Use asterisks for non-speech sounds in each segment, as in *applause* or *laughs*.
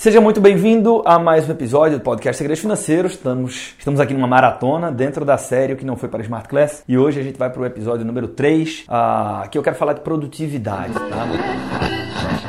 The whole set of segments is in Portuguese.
Seja muito bem-vindo a mais um episódio do podcast Segredos Financeiros. Estamos, estamos aqui numa maratona dentro da série O que não foi para Smart Class e hoje a gente vai para o episódio número 3, uh, que eu quero falar de produtividade, tá?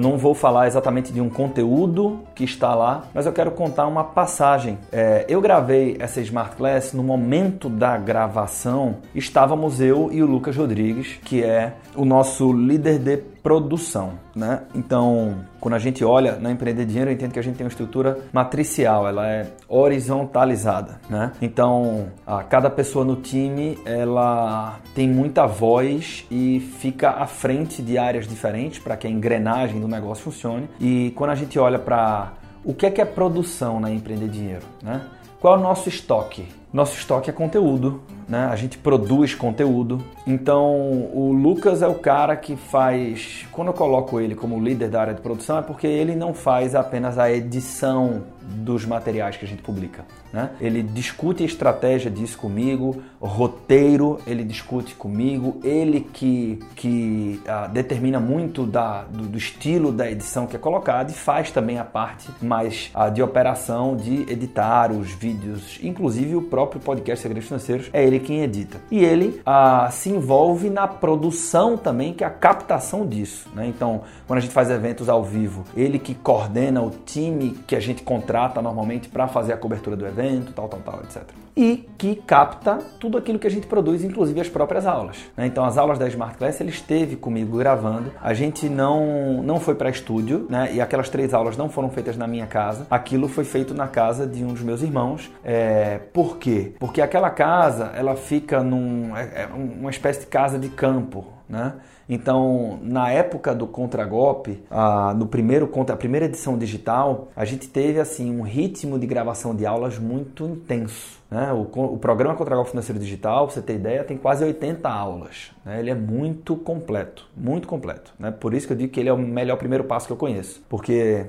Eu não vou falar exatamente de um conteúdo que está lá, mas eu quero contar uma passagem. É, eu gravei essa Smart Class no momento da gravação, estávamos eu e o Lucas Rodrigues, que é o nosso líder de produção, né? Então, quando a gente olha na Empreender Dinheiro, eu entendo que a gente tem uma estrutura matricial, ela é horizontalizada, né? Então, a cada pessoa no time, ela tem muita voz e fica à frente de áreas diferentes para que a engrenagem do negócio funcione. E quando a gente olha para o que é que é produção na Empreender Dinheiro, né? Qual é o nosso estoque? Nosso estoque é conteúdo, né? A gente produz conteúdo. Então, o Lucas é o cara que faz. Quando eu coloco ele como líder da área de produção, é porque ele não faz apenas a edição dos materiais que a gente publica. Né? Ele discute a estratégia disso comigo, roteiro ele discute comigo, ele que, que ah, determina muito da, do, do, estilo da edição que é colocado e faz também a parte mais ah, de operação de editar os vídeos, inclusive o próprio podcast Segredos Financeiros, é ele quem edita. E ele ah, se envolve na produção também, que é a captação disso. Né? Então, quando a gente faz eventos ao vivo, ele que coordena o time que a gente contrata normalmente para fazer a cobertura do evento, tal, tal, tal, etc. E que capta tudo aquilo que a gente produz, inclusive as próprias aulas. Né? Então, as aulas da Smart Class, ele esteve comigo gravando. A gente não, não foi para estúdio, né? E aquelas três aulas não foram feitas na minha casa. Aquilo foi feito na casa de um dos meus irmãos. É, por quê? Porque aquela casa, ela fica num, é, é uma espécie de casa de campo, né? Então, na época do contragolpe, no primeiro contra a primeira edição digital, a gente teve assim um ritmo de gravação de aulas muito intenso. Né? O, o programa Contragol Financeiro Digital, pra você ter ideia, tem quase 80 aulas. Né? Ele é muito completo, muito completo. Né? Por isso que eu digo que ele é o melhor primeiro passo que eu conheço, porque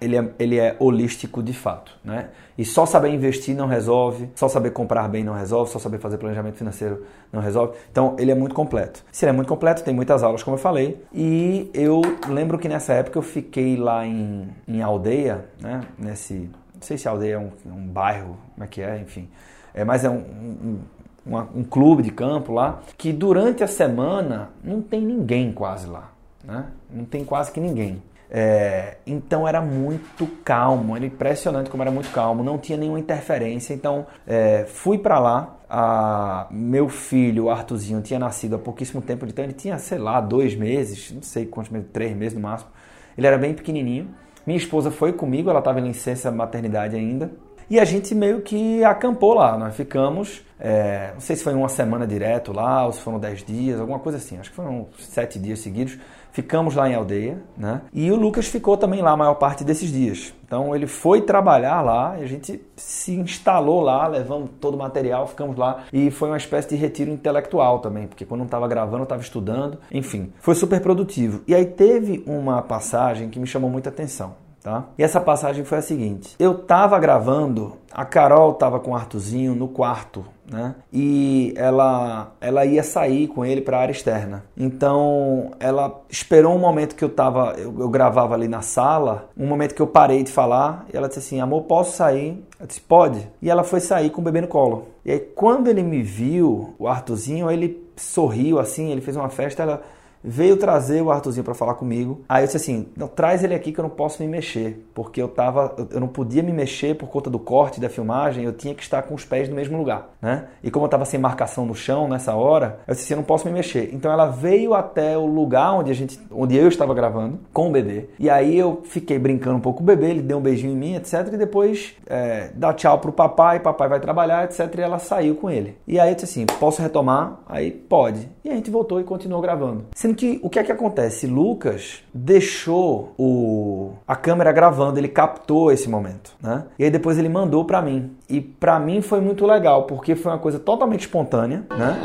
ele, é, ele é holístico de fato. Né? E só saber investir não resolve, só saber comprar bem não resolve, só saber fazer planejamento financeiro não resolve. Então, ele é muito completo. Se ele é muito completo, tem muitas aulas, como eu falei. E eu lembro que nessa época eu fiquei lá em, em aldeia, né? nesse não sei se aldeia é um, um bairro, como é que é, enfim. É, mas é um, um, uma, um clube de campo lá, que durante a semana não tem ninguém quase lá. Né? Não tem quase que ninguém. É, então era muito calmo, era impressionante como era muito calmo, não tinha nenhuma interferência. Então é, fui para lá. A, meu filho, o Artuzinho, tinha nascido há pouquíssimo tempo, então ele tinha, sei lá, dois meses, não sei quantos meses, três meses no máximo. Ele era bem pequenininho. Minha esposa foi comigo, ela estava em licença maternidade ainda. E a gente meio que acampou lá. Nós ficamos, é, não sei se foi uma semana direto lá, ou se foram dez dias, alguma coisa assim. Acho que foram sete dias seguidos. Ficamos lá em aldeia, né? E o Lucas ficou também lá a maior parte desses dias. Então ele foi trabalhar lá a gente se instalou lá, levamos todo o material, ficamos lá e foi uma espécie de retiro intelectual também, porque quando não estava gravando, estava estudando, enfim, foi super produtivo. E aí teve uma passagem que me chamou muita atenção. Tá? E essa passagem foi a seguinte: eu estava gravando, a Carol estava com o Artuzinho no quarto, né? E ela, ela ia sair com ele para a área externa. Então ela esperou um momento que eu tava, eu, eu, gravava ali na sala, um momento que eu parei de falar, e ela disse assim: amor, posso sair? Eu disse: pode. E ela foi sair com o bebê no colo. E aí quando ele me viu, o Artuzinho, ele sorriu assim, ele fez uma festa, ela veio trazer o Arthurzinho para falar comigo. Aí eu disse assim: não, traz ele aqui que eu não posso me mexer, porque eu tava, eu não podia me mexer por conta do corte da filmagem, eu tinha que estar com os pés no mesmo lugar, né? E como eu tava sem marcação no chão nessa hora, eu disse assim: eu não posso me mexer. Então ela veio até o lugar onde a gente, onde eu estava gravando com o bebê. E aí eu fiquei brincando um pouco com o bebê, ele deu um beijinho em mim, etc. E depois é, dá tchau pro papai, papai vai trabalhar, etc. E ela saiu com ele. E aí eu disse assim: posso retomar? Aí pode. E a gente voltou e continuou gravando. Sendo que o que é que acontece? Lucas deixou o, a câmera gravando, ele captou esse momento, né? E aí depois ele mandou para mim. E para mim foi muito legal, porque foi uma coisa totalmente espontânea, né?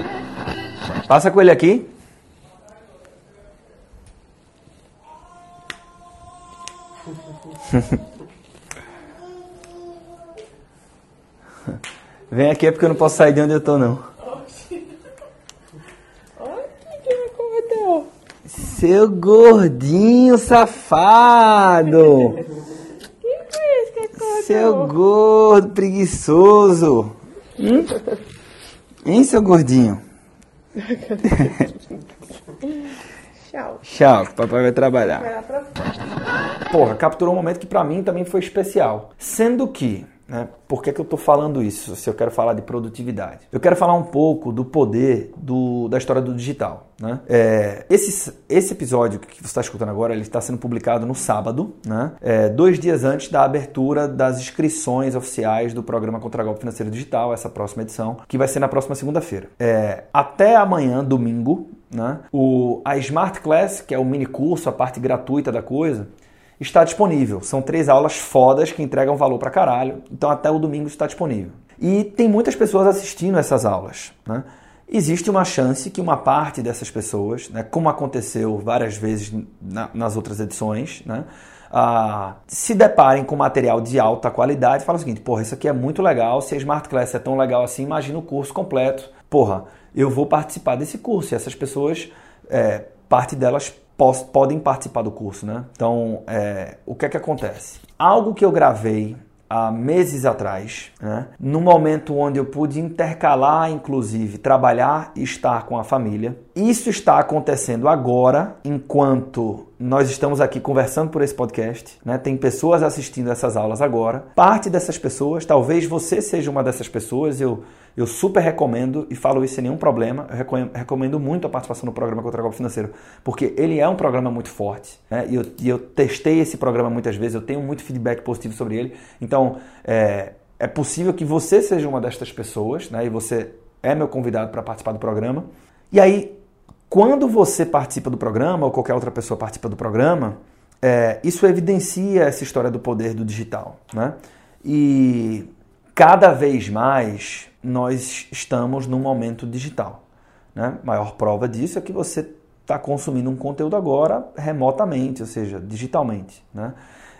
Passa com ele aqui. *laughs* Vem aqui é porque eu não posso sair de onde eu tô não. Seu gordinho safado! Seu gordo preguiçoso! Hum? Hein, seu gordinho? Tchau. Tchau, que papai vai trabalhar. Porra, capturou um momento que pra mim também foi especial. Sendo que né? Por que, que eu estou falando isso? Se eu quero falar de produtividade, eu quero falar um pouco do poder do, da história do digital. Né? É, esse, esse episódio que você está escutando agora, ele está sendo publicado no sábado, né? É, dois dias antes da abertura das inscrições oficiais do programa Contra Golpe Financeiro Digital, essa próxima edição, que vai ser na próxima segunda-feira. É, até amanhã, domingo, né? o, a Smart Class, que é o mini curso, a parte gratuita da coisa, está disponível. São três aulas fodas que entregam valor pra caralho. Então até o domingo está disponível. E tem muitas pessoas assistindo essas aulas. Né? Existe uma chance que uma parte dessas pessoas, né, como aconteceu várias vezes na, nas outras edições, né, ah, se deparem com material de alta qualidade e o seguinte: porra, isso aqui é muito legal. Se a Smart Class é tão legal assim, imagina o curso completo. Porra, eu vou participar desse curso. E essas pessoas, é, parte delas podem participar do curso, né? Então, é, o que é que acontece? Algo que eu gravei há meses atrás, né? no momento onde eu pude intercalar, inclusive, trabalhar e estar com a família. Isso está acontecendo agora, enquanto nós estamos aqui conversando por esse podcast. Né? Tem pessoas assistindo essas aulas agora. Parte dessas pessoas, talvez você seja uma dessas pessoas, eu eu super recomendo e falo isso sem nenhum problema. Eu recomendo, muito a participação no programa Contra Golpe Financeiro, porque ele é um programa muito forte. Né? E, eu, e eu testei esse programa muitas vezes, eu tenho muito feedback positivo sobre ele. Então, é, é possível que você seja uma destas pessoas, né? e você é meu convidado para participar do programa. E aí, quando você participa do programa, ou qualquer outra pessoa participa do programa, é, isso evidencia essa história do poder do digital. Né? E cada vez mais nós estamos num momento digital. Né? Maior prova disso é que você está consumindo um conteúdo agora remotamente, ou seja, digitalmente. Né?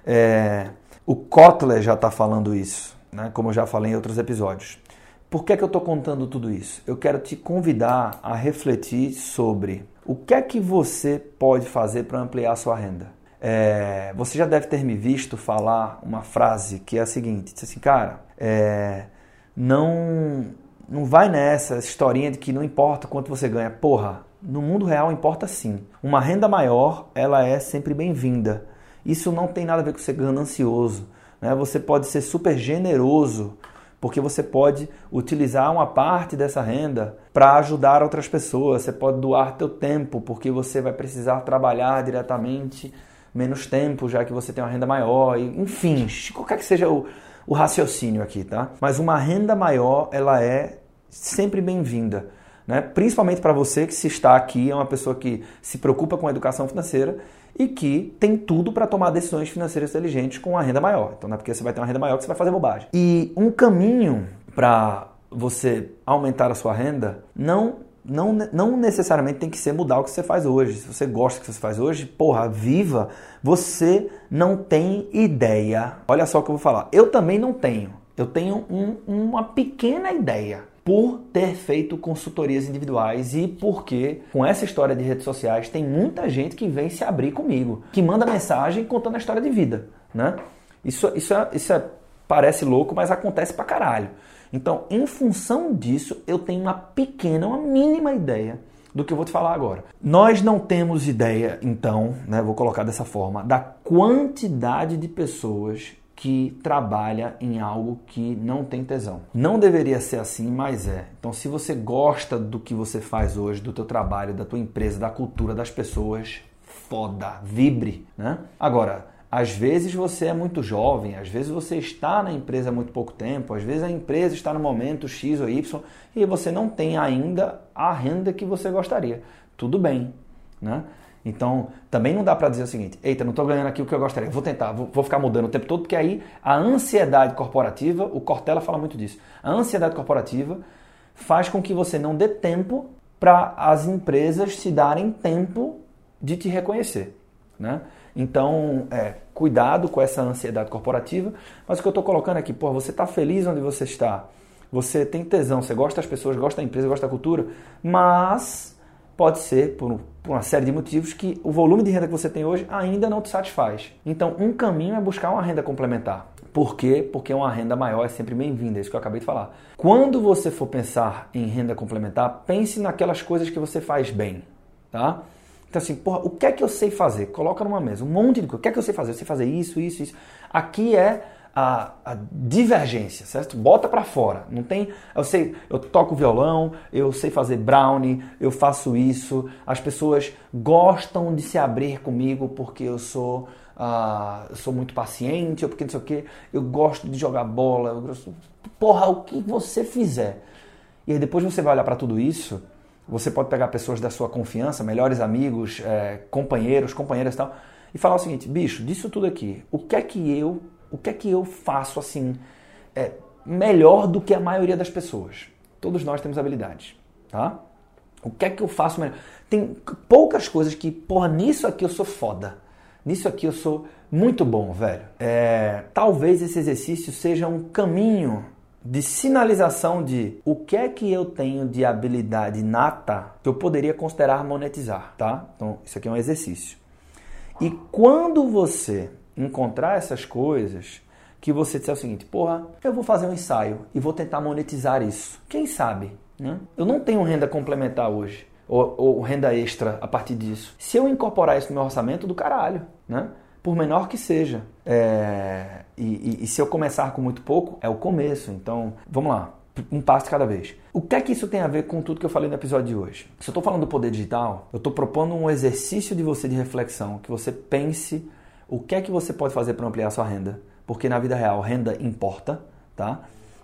É, o Kotler já está falando isso, né? como eu já falei em outros episódios. Por que, é que eu estou contando tudo isso? Eu quero te convidar a refletir sobre o que é que você pode fazer para ampliar a sua renda. É, você já deve ter me visto falar uma frase que é a seguinte: assim, cara, é, não não vai nessa historinha de que não importa quanto você ganha. Porra, no mundo real importa sim. Uma renda maior, ela é sempre bem-vinda. Isso não tem nada a ver com ser ganancioso. Né? Você pode ser super generoso, porque você pode utilizar uma parte dessa renda para ajudar outras pessoas. Você pode doar teu tempo, porque você vai precisar trabalhar diretamente menos tempo, já que você tem uma renda maior. Enfim, qualquer que seja o, o raciocínio aqui, tá? Mas uma renda maior, ela é sempre bem-vinda. Né? Principalmente para você que se está aqui, é uma pessoa que se preocupa com a educação financeira e que tem tudo para tomar decisões financeiras inteligentes com uma renda maior. Então não é porque você vai ter uma renda maior que você vai fazer bobagem. E um caminho para você aumentar a sua renda não não, não necessariamente tem que ser mudar o que você faz hoje. Se você gosta do que você faz hoje, porra, viva. Você não tem ideia. Olha só o que eu vou falar. Eu também não tenho. Eu tenho um, uma pequena ideia por ter feito consultorias individuais e porque com essa história de redes sociais tem muita gente que vem se abrir comigo, que manda mensagem contando a história de vida, né? Isso, isso, é, isso é, parece louco, mas acontece pra caralho. Então, em função disso, eu tenho uma pequena, uma mínima ideia do que eu vou te falar agora. Nós não temos ideia, então, né, vou colocar dessa forma, da quantidade de pessoas que trabalha em algo que não tem tesão. Não deveria ser assim, mas é. Então, se você gosta do que você faz hoje, do teu trabalho, da tua empresa, da cultura, das pessoas, foda, vibre, né? Agora, às vezes você é muito jovem, às vezes você está na empresa há muito pouco tempo, às vezes a empresa está no momento X ou Y e você não tem ainda a renda que você gostaria. Tudo bem, né? Então, também não dá para dizer o seguinte: eita, não estou ganhando aqui o que eu gostaria, vou tentar, vou, vou, ficar mudando o tempo todo, porque aí a ansiedade corporativa, o Cortella fala muito disso, a ansiedade corporativa faz com que você não dê tempo para as empresas se darem tempo de te reconhecer. Né? Então, é, cuidado com essa ansiedade corporativa. Mas o que eu estou colocando aqui, pô, você está feliz onde você está, você tem tesão, você gosta das pessoas, gosta da empresa, gosta da cultura, mas pode ser, por, por uma série de motivos, que o volume de renda que você tem hoje ainda não te satisfaz. Então, um caminho é buscar uma renda complementar. Por quê? Porque uma renda maior é sempre bem-vinda, é isso que eu acabei de falar. Quando você for pensar em renda complementar, pense naquelas coisas que você faz bem, tá? Então assim, porra, o que é que eu sei fazer? Coloca numa mesa um monte de coisa. O que é que eu sei fazer? Eu sei fazer isso, isso, isso. Aqui é a, a divergência, certo? Bota para fora. Não tem, eu sei, eu toco violão, eu sei fazer brownie, eu faço isso. As pessoas gostam de se abrir comigo porque eu sou eu sou muito paciente, ou porque não sei o que, eu gosto de jogar bola, eu gosto... porra, o que você fizer. E aí depois você vai olhar para tudo isso, você pode pegar pessoas da sua confiança, melhores amigos, é, companheiros, companheiras e tal, e falar o seguinte, bicho, disso tudo aqui, o que é que eu, o que é que eu faço assim, é, melhor do que a maioria das pessoas? Todos nós temos habilidades, tá? O que é que eu faço melhor? Tem poucas coisas que, porra, nisso aqui eu sou foda. Nisso aqui eu sou muito bom, velho. É, talvez esse exercício seja um caminho de sinalização de o que é que eu tenho de habilidade nata que eu poderia considerar monetizar, tá? Então, isso aqui é um exercício. E quando você encontrar essas coisas, que você disser o seguinte, porra, eu vou fazer um ensaio e vou tentar monetizar isso. Quem sabe? Né? Eu não tenho renda complementar hoje ou, ou renda extra a partir disso. Se eu incorporar isso no meu orçamento, do caralho, né? por menor que seja. É, e, e, e, se eu começar com muito pouco, é o começo. Então, vamos lá, um passo cada vez. O que é que isso tem a ver com tudo que eu falei no episódio de hoje? Se eu estou falando do poder digital, eu estou propondo um exercício de você de reflexão, que você pense o que é que você pode fazer para ampliar sua renda, porque na vida real renda importa, tá?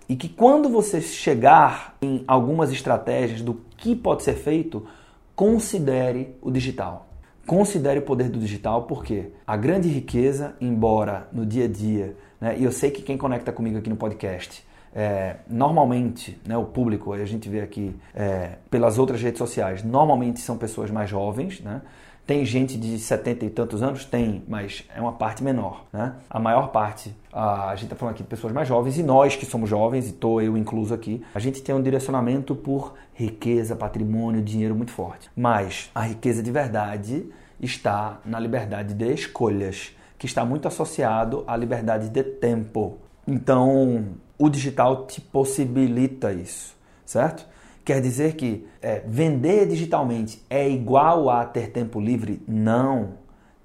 E que quando você chegar em algumas estratégias do que pode ser feito, considere o digital. Considere o poder do digital, porque a grande riqueza, embora no dia a dia, né, e eu sei que quem conecta comigo aqui no podcast, é, normalmente, né, o público, a gente vê aqui é, pelas outras redes sociais, normalmente são pessoas mais jovens, né? Tem gente de 70 e tantos anos? Tem, mas é uma parte menor. Né? A maior parte, a, gente está falando aqui de pessoas mais jovens, e nós que somos jovens, e estou eu incluso aqui, a gente tem um direcionamento por riqueza, patrimônio, dinheiro muito forte. Mas a riqueza de verdade está na liberdade de escolhas, que está muito associado à liberdade de tempo. Então, o digital te possibilita isso, certo? Quer dizer que é, vender digitalmente é igual a ter tempo livre? Não.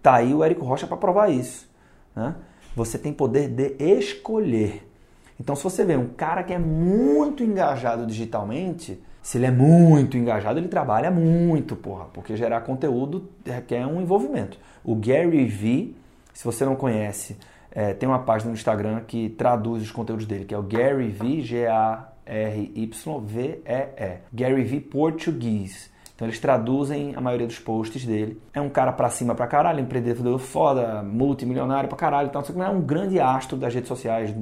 Tá aí o Érico Rocha para provar isso. Né? Você tem poder de escolher. Então, se você vê um cara que é muito engajado digitalmente, se ele é muito engajado, ele trabalha muito, porra, porque gerar conteúdo requer um envolvimento. O Gary Vee, se você não conhece, é, tem uma página no Instagram que traduz os conteúdos dele, que é o Gary Vee, G-A R-Y-V-E-E. Gary V Português. Então eles traduzem a maioria dos posts dele. É um cara pra cima pra caralho, empreendedor foda, multimilionário pra caralho. Então, é um grande astro das redes sociais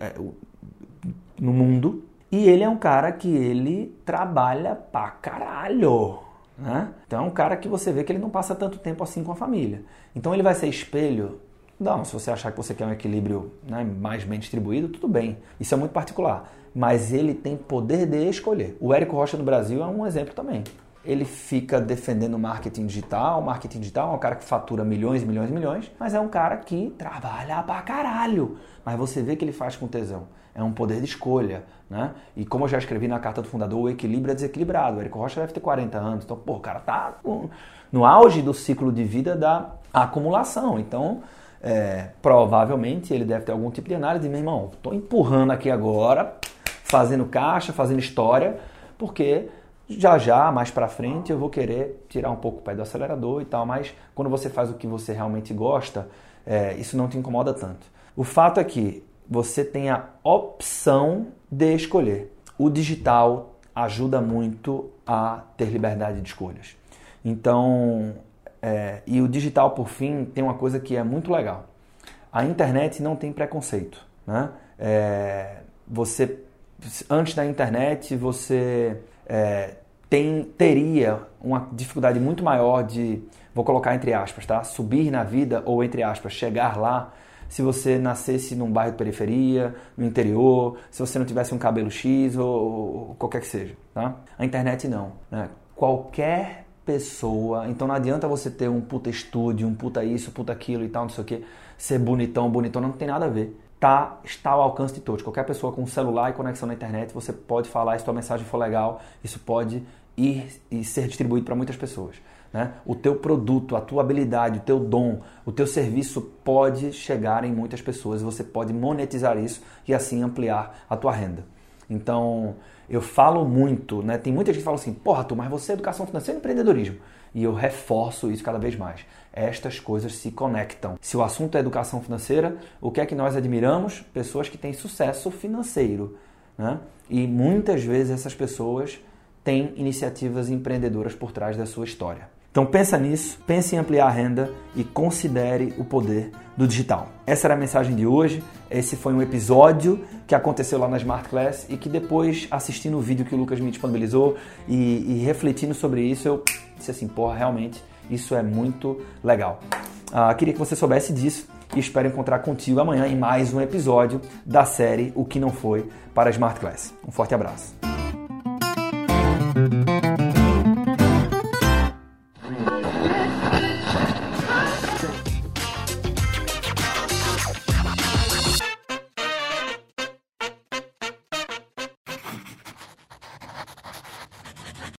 é, no mundo. E ele é um cara que ele trabalha pra caralho. Né? Então é um cara que você vê que ele não passa tanto tempo assim com a família. Então ele vai ser espelho não, se você achar que você quer um equilíbrio né, mais bem distribuído, tudo bem. Isso é muito particular mas ele tem poder de escolher. O Érico Rocha no Brasil é um exemplo também. Ele fica defendendo marketing digital, marketing digital é um cara que fatura milhões e milhões e milhões, mas é um cara que trabalha pra caralho. Mas você vê que ele faz com tesão. É um poder de escolha, né? E como eu já escrevi na carta do fundador, o equilíbrio é desequilibrado. O Érico Rocha deve ter 40 anos, então, pô, o cara tá no auge do ciclo de vida da acumulação. Então, é, provavelmente ele deve ter algum tipo de análise, meu irmão, tô empurrando aqui agora, fazendo caixa, fazendo história, porque já já, mais para frente, eu vou querer tirar um pouco o pé do acelerador e tal, mas quando você faz o que você realmente gosta, é, isso não te incomoda tanto. O fato é que você tem a opção de escolher. O digital ajuda muito a ter liberdade de escolhas. Então, é, e o digital, por fim, tem uma coisa que é muito legal. A internet não tem preconceito. Né? É, você antes da internet você é, tem, teria uma dificuldade muito maior de, vou colocar entre aspas, tá? Subir na vida ou entre aspas, chegar lá se você nascesse num bairro de periferia, no interior, se você não tivesse um cabelo X ou, ou qualquer que seja, tá? A internet não, né? Qualquer pessoa, então não adianta você ter um puta estúdio, um puta isso, puta aquilo e tal, não sei o que, ser bonitão, bonitão, não tem nada a ver. Tá, está ao alcance de todos. Qualquer pessoa com celular e conexão na internet, você pode falar, se tua mensagem for legal, isso pode ir e ser distribuído para muitas pessoas. Né? O teu produto, a tua habilidade, o teu dom, o teu serviço pode chegar em muitas pessoas e você pode monetizar isso e assim ampliar a tua renda. Então, eu falo muito, né? Tem muita gente que fala assim, porra, tu, mas você é educação financeira e empreendedorismo. E eu reforço isso cada vez mais. Estas coisas se conectam. Se o assunto é educação financeira, o que é que nós admiramos? Pessoas que têm sucesso financeiro. Né? E muitas vezes essas pessoas têm iniciativas empreendedoras por trás da sua história. Então pensa nisso, pense em ampliar a renda e considere o poder do digital. Essa era a mensagem de hoje. Esse foi um episódio que aconteceu lá na Smart Class e que depois, assistindo o vídeo que o Lucas me disponibilizou e, e refletindo sobre isso, eu disse assim, porra, realmente isso é muito legal. Ah, queria que você soubesse disso e espero encontrar contigo amanhã em mais um episódio da série O que não foi para a Smart Class. Um forte abraço.